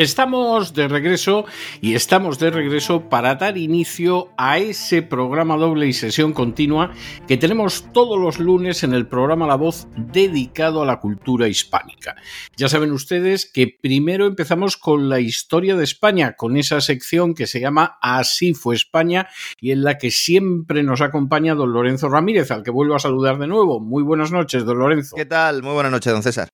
Estamos de regreso y estamos de regreso para dar inicio a ese programa doble y sesión continua que tenemos todos los lunes en el programa La Voz dedicado a la cultura hispánica. Ya saben ustedes que primero empezamos con la historia de España, con esa sección que se llama Así fue España y en la que siempre nos acompaña don Lorenzo Ramírez, al que vuelvo a saludar de nuevo. Muy buenas noches, don Lorenzo. ¿Qué tal? Muy buenas noches, don César.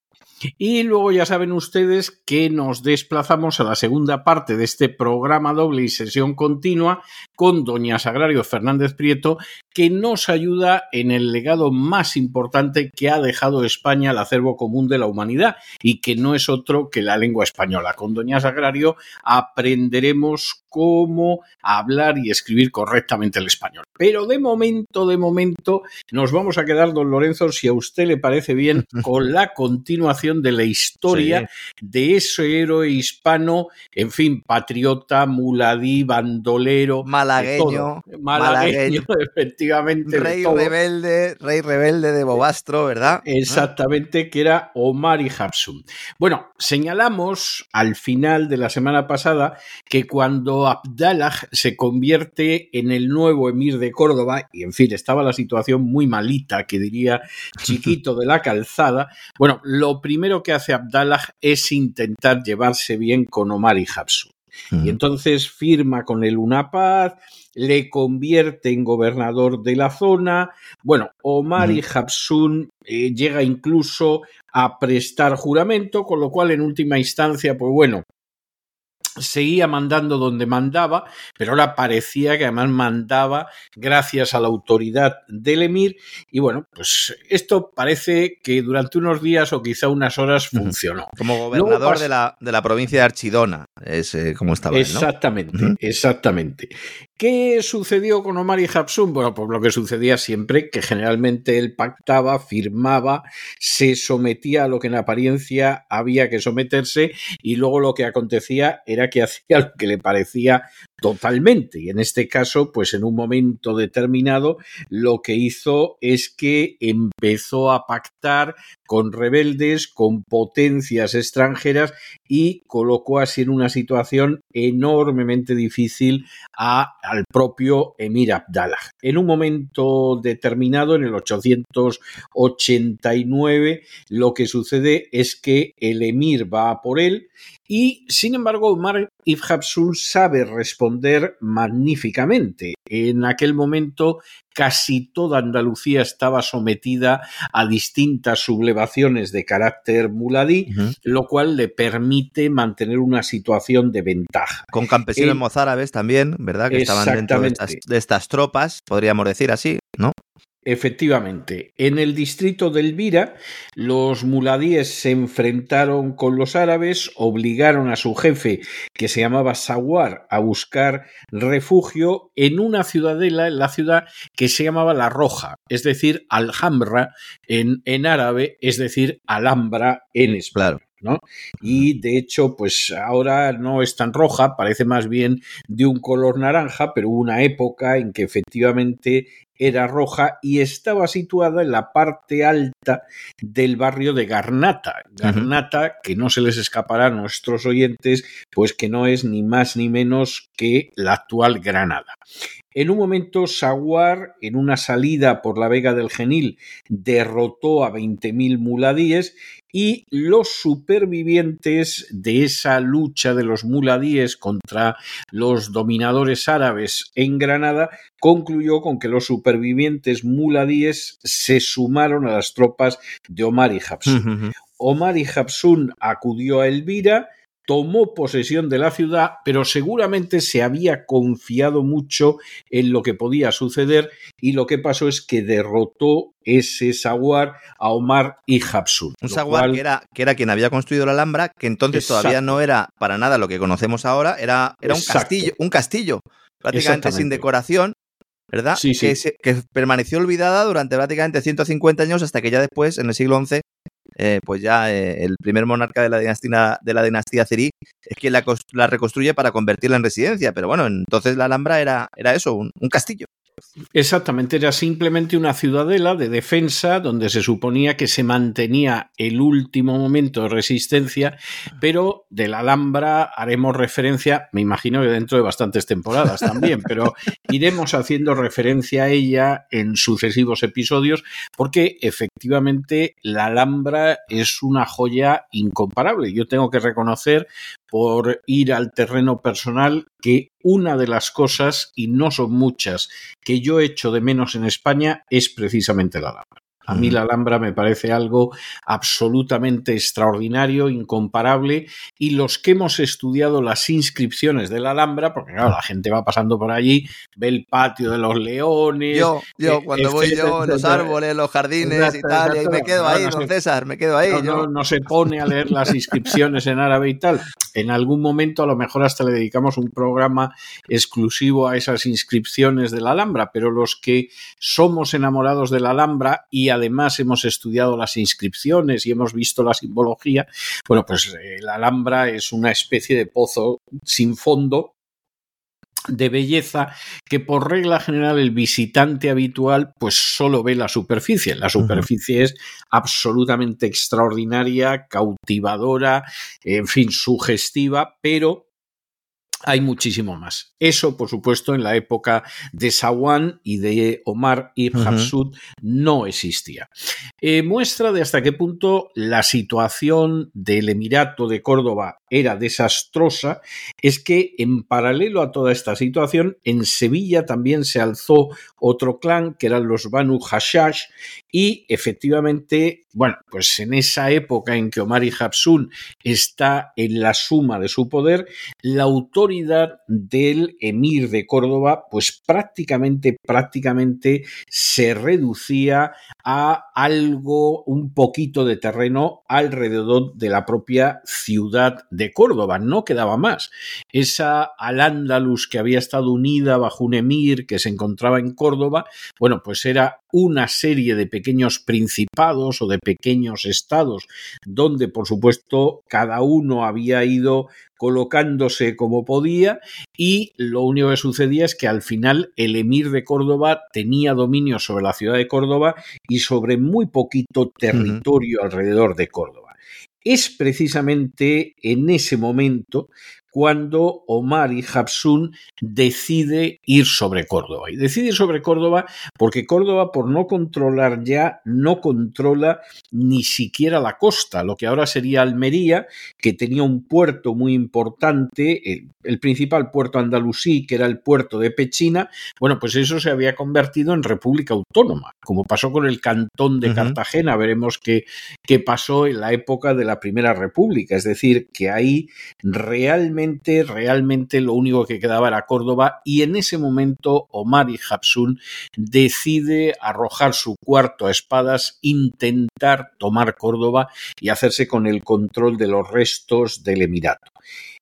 Y luego ya saben ustedes que nos desplazamos a la segunda parte de este programa doble y sesión continua con doña Sagrario Fernández Prieto, que nos ayuda en el legado más importante que ha dejado España al acervo común de la humanidad y que no es otro que la lengua española. Con doña Sagrario aprenderemos cómo hablar y escribir correctamente el español. Pero de momento, de momento, nos vamos a quedar, don Lorenzo, si a usted le parece bien, con la continuación de la historia sí. de ese héroe hispano, en fin, patriota, muladí, bandolero, malagueño, malagueño, malagueño, efectivamente. Rey rebelde, rey rebelde de Bobastro, ¿verdad? Exactamente, que era Omar y Hapsum. Bueno, señalamos al final de la semana pasada que cuando Abdallah se convierte en el nuevo emir de Córdoba, y en fin, estaba la situación muy malita, que diría chiquito de la calzada, bueno, lo primero que hace Abdallah es intentar llevarse bien con Omar y Hapsum. Y entonces firma con él una paz, le convierte en gobernador de la zona. Bueno, Omar y Hapsun eh, llega incluso a prestar juramento, con lo cual en última instancia, pues bueno, seguía mandando donde mandaba, pero ahora parecía que además mandaba gracias a la autoridad del emir y bueno, pues esto parece que durante unos días o quizá unas horas funcionó. Como gobernador de, la, de la provincia de Archidona, es eh, como estaba. Exactamente, ¿no? exactamente. ¿Qué sucedió con Omar y Hapsum? Bueno, pues lo que sucedía siempre, que generalmente él pactaba, firmaba, se sometía a lo que en apariencia había que someterse y luego lo que acontecía era que hacía lo que le parecía totalmente. Y en este caso, pues en un momento determinado, lo que hizo es que empezó a pactar con rebeldes, con potencias extranjeras y colocó así en una situación enormemente difícil a, al propio emir Abdallah. En un momento determinado, en el 889, lo que sucede es que el emir va por él y, sin embargo, Omar Hapsun sabe responder magníficamente. En aquel momento casi toda Andalucía estaba sometida a distintas sublevaciones de carácter muladí, uh -huh. lo cual le permite mantener una situación de ventaja. Con campesinos eh, mozárabes también, ¿verdad? Que estaban dentro de estas, de estas tropas, podríamos decir así, ¿no? Efectivamente, en el distrito de Elvira, los muladíes se enfrentaron con los árabes, obligaron a su jefe, que se llamaba Sawar, a buscar refugio en una ciudadela, en la ciudad que se llamaba La Roja, es decir, Alhambra en, en árabe, es decir, Alhambra en español. Claro. ¿no? Y de hecho, pues ahora no es tan roja, parece más bien de un color naranja, pero hubo una época en que efectivamente era roja y estaba situada en la parte alta del barrio de Garnata. Garnata, que no se les escapará a nuestros oyentes, pues que no es ni más ni menos que la actual Granada. En un momento, Saguar, en una salida por la Vega del Genil, derrotó a 20.000 muladíes y los supervivientes de esa lucha de los muladíes contra los dominadores árabes en Granada concluyó con que los supervivientes muladíes se sumaron a las tropas de Omar y Habsun. Omar y Habsun acudió a Elvira, tomó posesión de la ciudad, pero seguramente se había confiado mucho en lo que podía suceder y lo que pasó es que derrotó ese Saguar a Omar y Habsun. Un Saguar que, era, que era quien había construido la Alhambra, que entonces todavía no era para nada lo que conocemos ahora, era, era un castillo, un castillo prácticamente sin decoración, ¿verdad? Sí, sí. Que, que, permaneció olvidada durante prácticamente 150 años hasta que ya después, en el siglo XI, eh, pues ya eh, el primer monarca de la dinastía, de la dinastía Cerí es quien la, reconstruye para convertirla en residencia. Pero bueno, entonces la Alhambra era, era eso, un castillo. Exactamente, era simplemente una ciudadela de defensa donde se suponía que se mantenía el último momento de resistencia, pero de la Alhambra haremos referencia, me imagino que dentro de bastantes temporadas también, pero iremos haciendo referencia a ella en sucesivos episodios porque efectivamente la Alhambra es una joya incomparable. Yo tengo que reconocer por ir al terreno personal que una de las cosas, y no son muchas, que yo echo de menos en España es precisamente la Alhambra. A mí la Alhambra me parece algo absolutamente extraordinario, incomparable, y los que hemos estudiado las inscripciones de la Alhambra, porque claro, la gente va pasando por allí, ve el patio de los leones. Yo, yo, eh, cuando voy yo, los árboles, los jardines y tal, y me quedo ahí, don César, me quedo ahí. No, no, se pone a leer las inscripciones en árabe y tal. En algún momento, a lo mejor hasta le dedicamos un programa exclusivo a esas inscripciones de la Alhambra, pero los que somos enamorados de la Alhambra y además hemos estudiado las inscripciones y hemos visto la simbología, bueno, pues eh, la Alhambra es una especie de pozo sin fondo de belleza que por regla general el visitante habitual pues solo ve la superficie. La superficie es absolutamente extraordinaria, cautivadora, en fin, sugestiva, pero hay muchísimo más. Eso, por supuesto, en la época de Sawan y de Omar ibn Hafsud no existía. Eh, muestra de hasta qué punto la situación del Emirato de Córdoba era desastrosa es que en paralelo a toda esta situación, en Sevilla también se alzó otro clan que eran los Banu Hashash y efectivamente, bueno, pues en esa época en que Omar y Habsun está en la suma de su poder, la autoridad del emir de Córdoba, pues prácticamente, prácticamente se reducía a algo, un poquito de terreno alrededor de la propia ciudad de Córdoba, no quedaba más. Esa Al-Ándalus que había estado unida bajo un emir que se encontraba en Córdoba, bueno, pues era una serie de pequeños principados o de pequeños estados, donde por supuesto cada uno había ido colocándose como podía y lo único que sucedía es que al final el emir de Córdoba tenía dominio sobre la ciudad de Córdoba y sobre muy poquito territorio alrededor de Córdoba. Es precisamente en ese momento cuando Omar y Habsun decide ir sobre Córdoba. Y decide ir sobre Córdoba porque Córdoba, por no controlar ya, no controla ni siquiera la costa, lo que ahora sería Almería, que tenía un puerto muy importante, el, principal puerto andalusí, que era el puerto de Pechina, bueno, pues eso se había convertido en república autónoma, como pasó con el cantón de Cartagena, veremos qué, qué pasó en la época de la Primera República, es decir, que ahí realmente realmente, lo único que quedaba era Córdoba y en ese momento Omar y Habsun decide arrojar su cuarto a espadas, intentar tomar Córdoba y hacerse con el control de los restos del Emirato.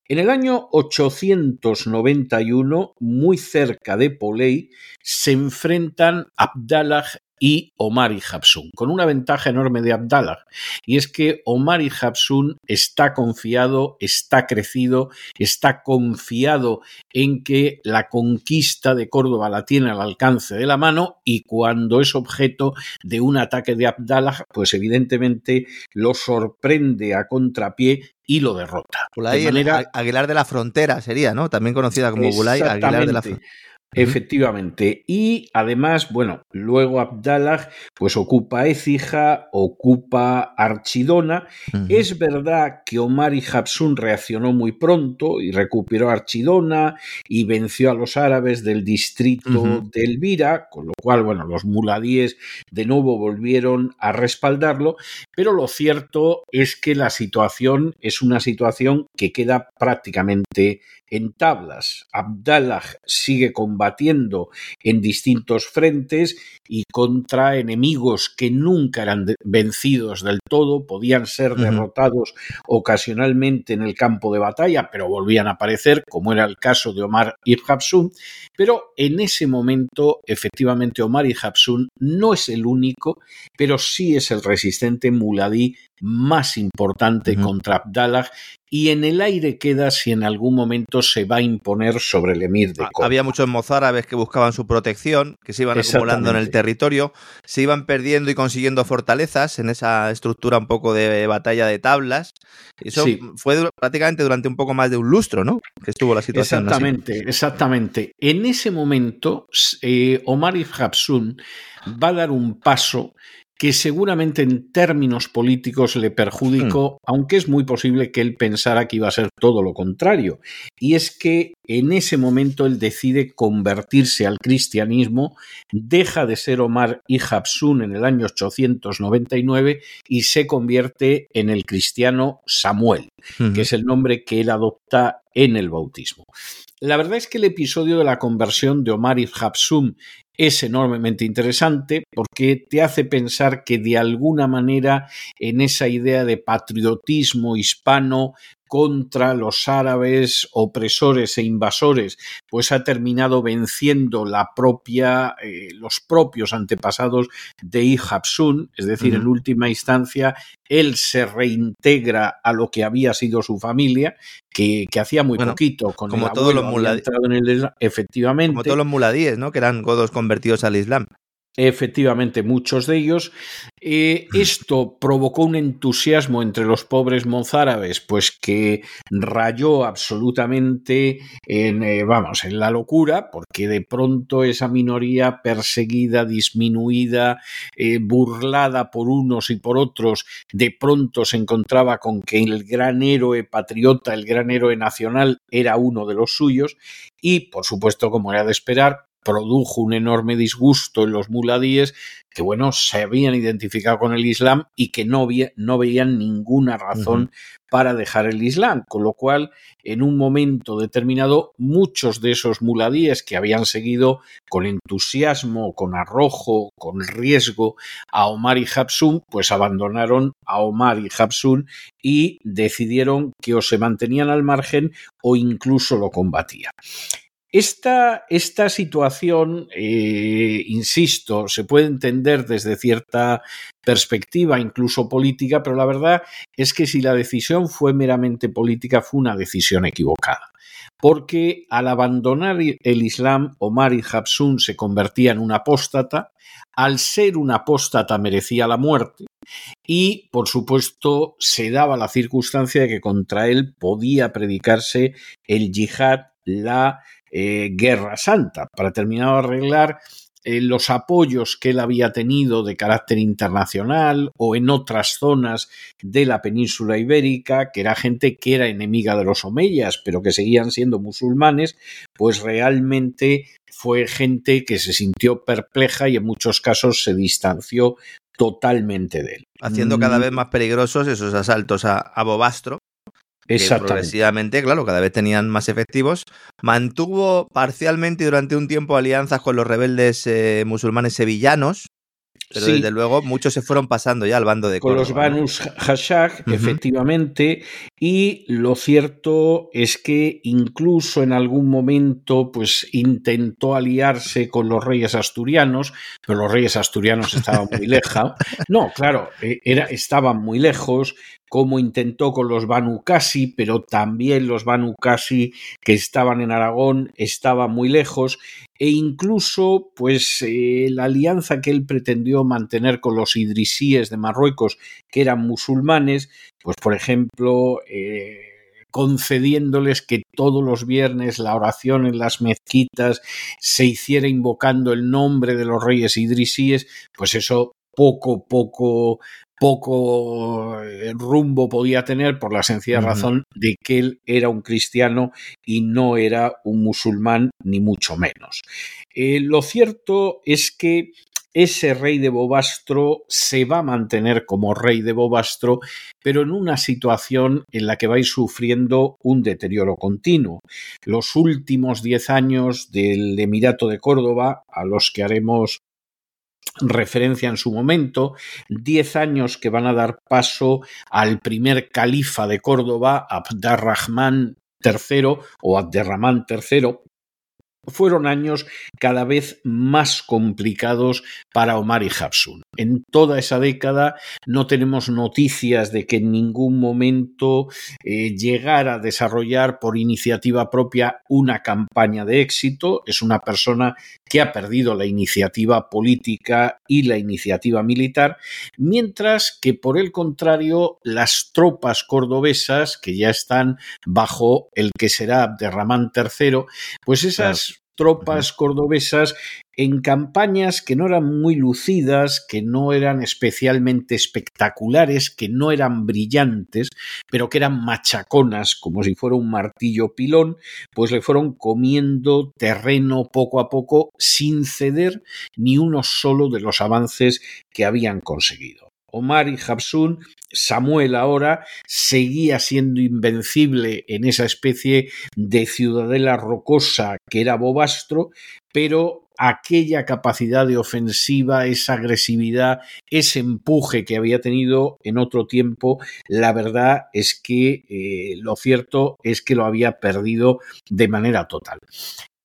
En el año 891, muy cerca de Polei, se enfrentan Abdallah y Omar y Habsun, con una ventaja enorme de Abdallah, y es que Omar y Habsun está confiado, está crecido, está confiado en que la conquista de Córdoba la tiene al alcance de la mano y cuando es objeto de un ataque de Abdallah, pues evidentemente lo sorprende a contrapié y lo derrota. Bulay, Aguilar de la Frontera sería, ¿no? También conocida como Bulay Aguilar de la Frontera. Efectivamente. Y además, bueno, luego Abdallah pues ocupa Écija, ocupa Archidona. Es verdad que Omar y Habsun reaccionó muy pronto y recuperó Archidona y venció a los árabes del distrito de Elvira, con lo cual, bueno, los muladíes de nuevo volvieron a respaldarlo, pero lo cierto es que la situación es una situación que queda prácticamente en tablas. Abdallah sigue combatiendo en distintos frentes y contra enemigos que nunca eran vencidos del todo, podían ser derrotados ocasionalmente en el campo de batalla, pero volvían a aparecer, como era el caso de Omar ibn Habsun. Pero en ese momento, efectivamente, Omar ibn Habsun no es el único, pero sí es el resistente muladí más importante contra Abdallah y en el aire queda si en algún momento se va a imponer sobre el emir de Córdoba. Había muchos mozárabes que buscaban su protección, que se iban acumulando en el territorio, se iban perdiendo y consiguiendo fortalezas en esa estructura un poco de batalla de tablas. Eso fue prácticamente durante un poco más de un lustro, ¿no? Que estuvo la situación. Exactamente, exactamente. En ese momento, eh, Omar ibn Habsun va a dar un paso que seguramente en términos políticos le perjudicó, hmm. aunque es muy posible que él pensara que iba a ser todo lo contrario. Y es que en ese momento él decide convertirse al cristianismo, deja de ser Omar y Habsun en el año 899 y se convierte en el cristiano Samuel, que es el nombre que él adopta en el bautismo. La verdad es que el episodio de la conversión de Omar y Habsun es enormemente interesante porque te hace pensar que de alguna manera en esa idea de patriotismo hispano contra los árabes opresores e invasores, pues ha terminado venciendo la propia, eh, los propios antepasados de Ihabsun, es decir, en última instancia, él se reintegra a lo que había sido su familia, que, hacía muy poquito con como todos los muladíes, efectivamente. Como todos los muladíes, ¿no? Que eran godos convertidos al Islam. Efectivamente, muchos de ellos. Eh, esto provocó un entusiasmo entre los pobres mozárabes, pues que rayó absolutamente en, eh, vamos, en la locura, porque de pronto esa minoría perseguida, disminuida, eh, burlada por unos y por otros, de pronto se encontraba con que el gran héroe patriota, el gran héroe nacional, era uno de los suyos, y por supuesto, como era de esperar, produjo un enorme disgusto en los muladíes que, bueno, se habían identificado con el Islam y que no, no veían ninguna razón para dejar el Islam, con lo cual, en un momento determinado, muchos de esos muladíes que habían seguido con entusiasmo, con arrojo, con riesgo a Omar y Habsun, pues abandonaron a Omar y Habsun y decidieron que o se mantenían al margen o incluso lo combatían. Esta, esta situación, eh, insisto, se puede entender desde cierta perspectiva, incluso política, pero la verdad es que si la decisión fue meramente política, fue una decisión equivocada. Porque al abandonar el Islam, Omar y Habsun se convertía en un apóstata, al ser un apóstata merecía la muerte, y, por supuesto, se daba la circunstancia de que contra él podía predicarse el yihad, la eh, Guerra Santa, para terminar de arreglar eh, los apoyos que él había tenido de carácter internacional o en otras zonas de la península ibérica, que era gente que era enemiga de los omeyas, pero que seguían siendo musulmanes, pues realmente fue gente que se sintió perpleja y en muchos casos se distanció totalmente de él. Haciendo cada mm. vez más peligrosos esos asaltos a, a Bobastro, Exactamente. progresivamente, claro, cada vez tenían más efectivos. Mantuvo parcialmente durante un tiempo alianzas con los rebeldes eh, musulmanes sevillanos. Pero desde luego muchos se fueron pasando ya al bando de Con los Banus Hashag, efectivamente, y lo cierto es que incluso en algún momento pues intentó aliarse con los reyes asturianos, pero los reyes asturianos estaban muy lejos. No, claro, e, era, estaban muy lejos, como intentó con los Banu Qasi, pero también los Banu Qasi que estaban en Aragón estaban muy lejos e incluso pues eh, la alianza que él pretendió mantener con los idrisíes de Marruecos que eran musulmanes pues por ejemplo eh, concediéndoles que todos los viernes la oración en las mezquitas se hiciera invocando el nombre de los reyes idrisíes pues eso poco poco poco eh, rumbo podía tener por la sencilla razón de que él era un cristiano y no era un musulmán ni mucho menos. Eh, lo cierto es que ese rey de Bobastro se va a mantener como rey de Bobastro, pero en una situación en la que vais sufriendo un deterioro continuo. Los últimos diez años del Emirato de Córdoba, a los que haremos referencia en su momento, diez años que van a dar paso al primer califa de Córdoba, Abdarrahman III o Abderramán III, fueron años cada vez más complicados para Omar y Hafsun. En toda esa década no tenemos noticias de que en ningún momento eh, llegara a desarrollar por iniciativa propia una campaña de éxito. Es una persona que ha perdido la iniciativa política y la iniciativa militar, mientras que por el contrario las tropas cordobesas que ya están bajo el que será Abderramán III, pues esas tropas cordobesas en campañas que no eran muy lucidas, que no eran especialmente espectaculares, que no eran brillantes, pero que eran machaconas, como si fuera un martillo pilón, pues le fueron comiendo terreno poco a poco sin ceder ni uno solo de los avances que habían conseguido. Omar y Jabsun, Samuel ahora seguía siendo invencible en esa especie de ciudadela rocosa que era Bobastro, pero aquella capacidad de ofensiva, esa agresividad, ese empuje que había tenido en otro tiempo, la verdad es que eh, lo cierto es que lo había perdido de manera total.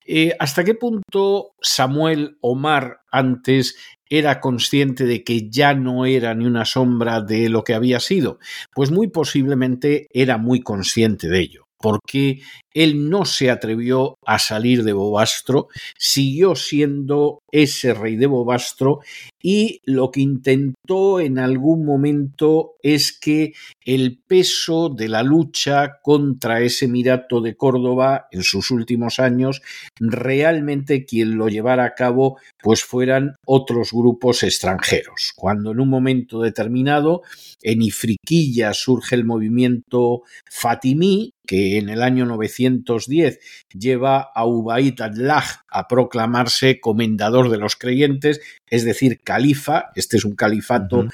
Eh, ¿Hasta qué punto Samuel Omar antes era consciente de que ya no era ni una sombra de lo que había sido? Pues muy posiblemente era muy consciente de ello porque él no se atrevió a salir de Bobastro, siguió siendo ese rey de Bobastro y lo que intentó en algún momento es que el peso de la lucha contra ese Emirato de Córdoba en sus últimos años realmente quien lo llevara a cabo pues fueran otros grupos extranjeros. Cuando en un momento determinado en Ifriquilla surge el movimiento Fatimí, que en el año 910 lleva a Ubaid Allah a proclamarse comendador de los creyentes, es decir, califa, este es un califato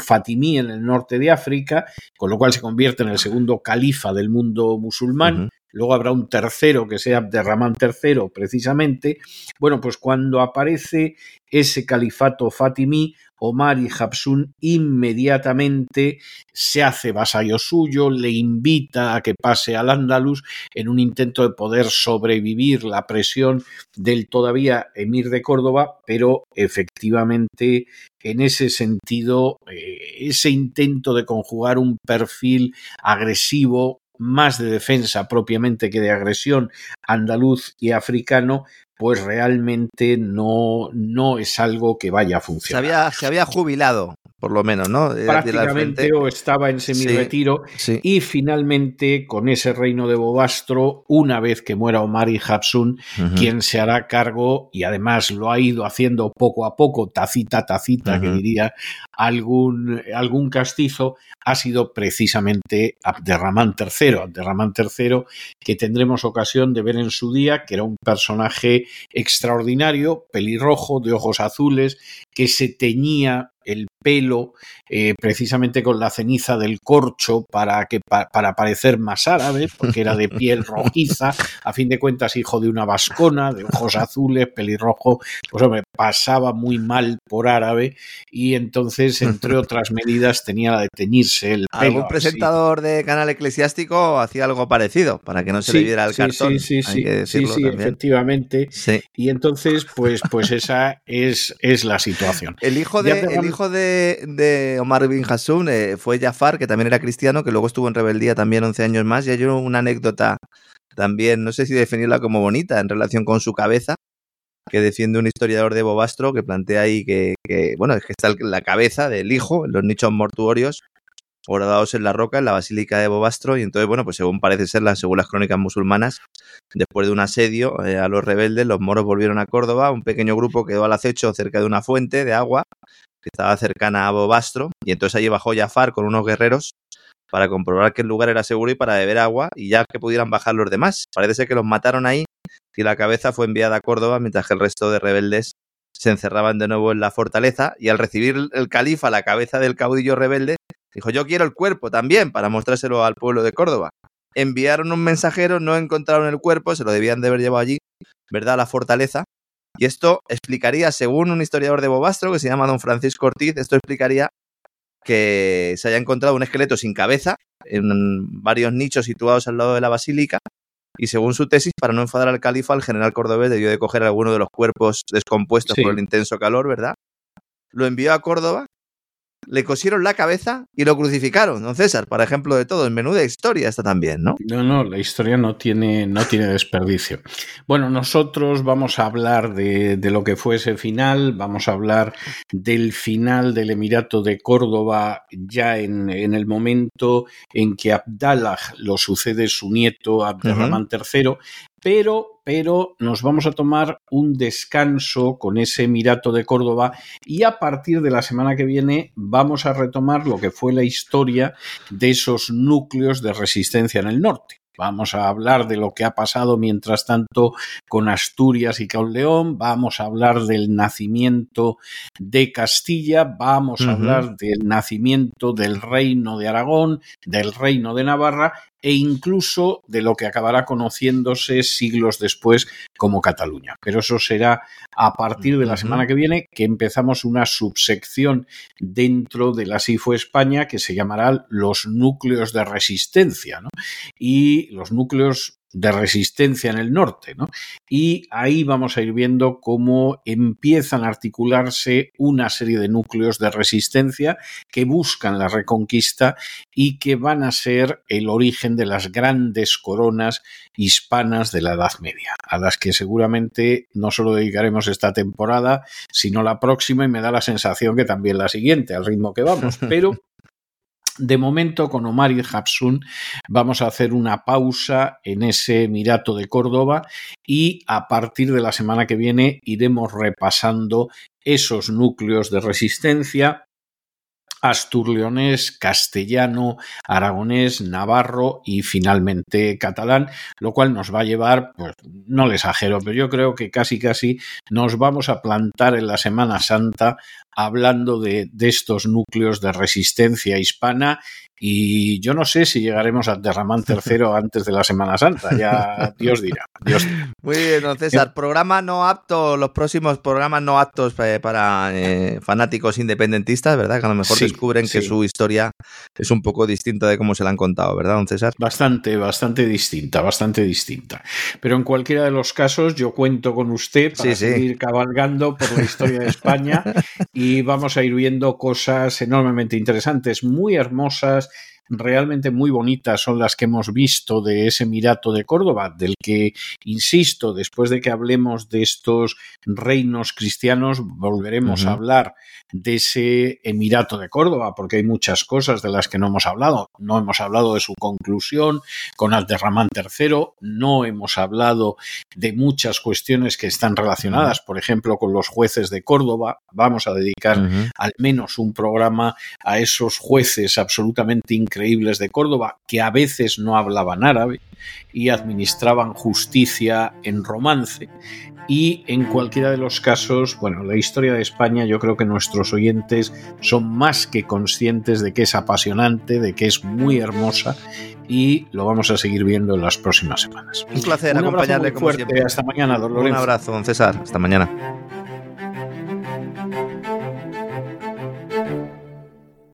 fatimí en el norte de África, con lo cual se convierte en el segundo califa del mundo musulmán. Luego habrá un tercero que sea Abderramán III, precisamente. Bueno, pues cuando aparece ese califato fatimí, Omar y Jabsun inmediatamente se hace vasallo suyo, le invita a que pase al Andalus en un intento de poder sobrevivir la presión del todavía emir de Córdoba, pero efectivamente en ese sentido, eh, ese intento de conjugar un perfil agresivo más de defensa propiamente que de agresión andaluz y africano, pues realmente no, no es algo que vaya a funcionar. Se había, se había jubilado, por lo menos, ¿no? Prácticamente o estaba en semi-retiro y finalmente con ese reino de Bobastro, una vez que muera Omar y Hapsun, quien se hará cargo y además lo ha ido haciendo poco a poco, tacita, tacita, que diría algún, algún castizo, ha sido precisamente Abderramán III. Abderramán III, que tendremos ocasión de ver en su día, que era un personaje extraordinario, pelirrojo, de ojos azules, que se teñía el pelo eh, precisamente con la ceniza del corcho para, que, para parecer más árabe, porque era de piel rojiza, a fin de cuentas hijo de una vascona, de ojos azules, pelirrojo, pues hombre, pasaba muy mal por árabe y entonces, entre otras medidas, tenía la de teñirse el pelo. Algún presentador de canal eclesiástico hacía algo parecido, para que no se le diera el cartón. Sí, sí, sí, sí, efectivamente. Y entonces, pues, pues esa es, es la situación. El hijo de, el hijo de, Omar bin Hassun eh, fue Jafar, que también era cristiano, que luego estuvo en rebeldía también 11 años más. Y hay una anécdota también, no sé si definirla como bonita, en relación con su cabeza, que defiende un historiador de Bobastro, que plantea ahí que, bueno, es que está la cabeza del hijo en los nichos mortuorios horadados en la roca, en la basílica de Bobastro, y entonces, bueno, pues según parece ser, según las crónicas musulmanas, después de un asedio eh, a los rebeldes, los moros volvieron a Córdoba, un pequeño grupo quedó al acecho cerca de una fuente de agua, que estaba cercana a Bobastro, y entonces allí bajó Jafar con unos guerreros para comprobar que el lugar era seguro y para beber agua, y ya que pudieran bajar los demás. Parece ser que los mataron ahí y la cabeza fue enviada a Córdoba, mientras que el resto de rebeldes se encerraban de nuevo en la fortaleza, y al recibir el califa la cabeza del caudillo rebelde, dijo yo quiero el cuerpo también, para mostrárselo al pueblo de Córdoba. Enviaron un mensajero, no encontraron el cuerpo, se lo debían de haber llevado allí, ¿verdad?, a la fortaleza, y esto explicaría, según un historiador de Bobastro que se llama don Francisco Ortiz, esto explicaría que se haya encontrado un esqueleto sin cabeza en varios nichos situados al lado de la basílica. Y según su tesis, para no enfadar al califa, el general cordobés debió de coger alguno de los cuerpos descompuestos por el intenso calor, ¿verdad? Lo envió a Córdoba le cosieron la cabeza y lo crucificaron, don César, por ejemplo de todo. En menuda historia está también, ¿no? No, no, la historia no tiene, no tiene desperdicio. Bueno, nosotros vamos a hablar de, de, lo que fue ese final, vamos a hablar del final del Emirato de Córdoba ya en, en el momento en que Abdallah lo sucede su nieto Abderramán III, pero, pero nos vamos a tomar un descanso con ese Emirato de Córdoba y a partir de la semana que viene vamos a retomar lo que fue la historia de esos núcleos de resistencia en el norte. Vamos a hablar de lo que ha pasado mientras tanto con Asturias y con León, vamos a hablar del nacimiento de Castilla, vamos a hablar del nacimiento del reino de Aragón, del reino de Navarra e incluso de lo que acabará conociéndose siglos después como Cataluña. Pero eso será a partir de la semana que viene que empezamos una subsección dentro de la SIFO España que se llamará los núcleos de resistencia. Y los núcleos de resistencia en el norte, ¿no? Y ahí vamos a ir viendo cómo empiezan a articularse una serie de núcleos de resistencia que buscan la reconquista y que van a ser el origen de las grandes coronas hispanas de la Edad Media, a las que seguramente no solo dedicaremos esta temporada, sino la próxima y me da la sensación que también la siguiente, al ritmo que vamos, pero de momento, con Omar y Hapsun, vamos a hacer una pausa en ese Emirato de Córdoba y a partir de la semana que viene iremos repasando esos núcleos de resistencia asturleonés, castellano, aragonés, navarro y finalmente catalán, lo cual nos va a llevar, pues no le exagero, pero yo creo que casi casi nos vamos a plantar en la Semana Santa hablando de, de estos núcleos de resistencia hispana y yo no sé si llegaremos a Derramán III antes de la Semana Santa, ya Dios dirá. Dios Muy bien, don César. Programa no apto, los próximos programas no aptos para eh, fanáticos independentistas, ¿verdad? Que a lo mejor descubren que su historia es un poco distinta de cómo se la han contado, ¿verdad, don César? Bastante, bastante distinta, bastante distinta. Pero en cualquiera de los casos, yo cuento con usted para seguir cabalgando por la historia de España y vamos a ir viendo cosas enormemente interesantes, muy hermosas realmente muy bonitas son las que hemos visto de ese Emirato de Córdoba, del que, insisto, después de que hablemos de estos reinos cristianos, volveremos a hablar de ese Emirato de Córdoba, porque hay muchas cosas de las que no hemos hablado. No hemos hablado de su conclusión con Alderramán III, no hemos hablado de muchas cuestiones que están relacionadas, por ejemplo, con los jueces de Córdoba. Vamos a dedicar al menos un programa a esos jueces absolutamente increíbles increíbles de Córdoba, que a veces no hablaban árabe y administraban justicia en romance. Y en cualquiera de los casos, bueno, la historia de España yo creo que nuestros oyentes son más que conscientes de que es apasionante, de que es muy hermosa y lo vamos a seguir viendo en las próximas semanas. Un placer acompañarle como fuerte. Hasta mañana, don Lorenzo. Un abrazo, don César. Hasta mañana.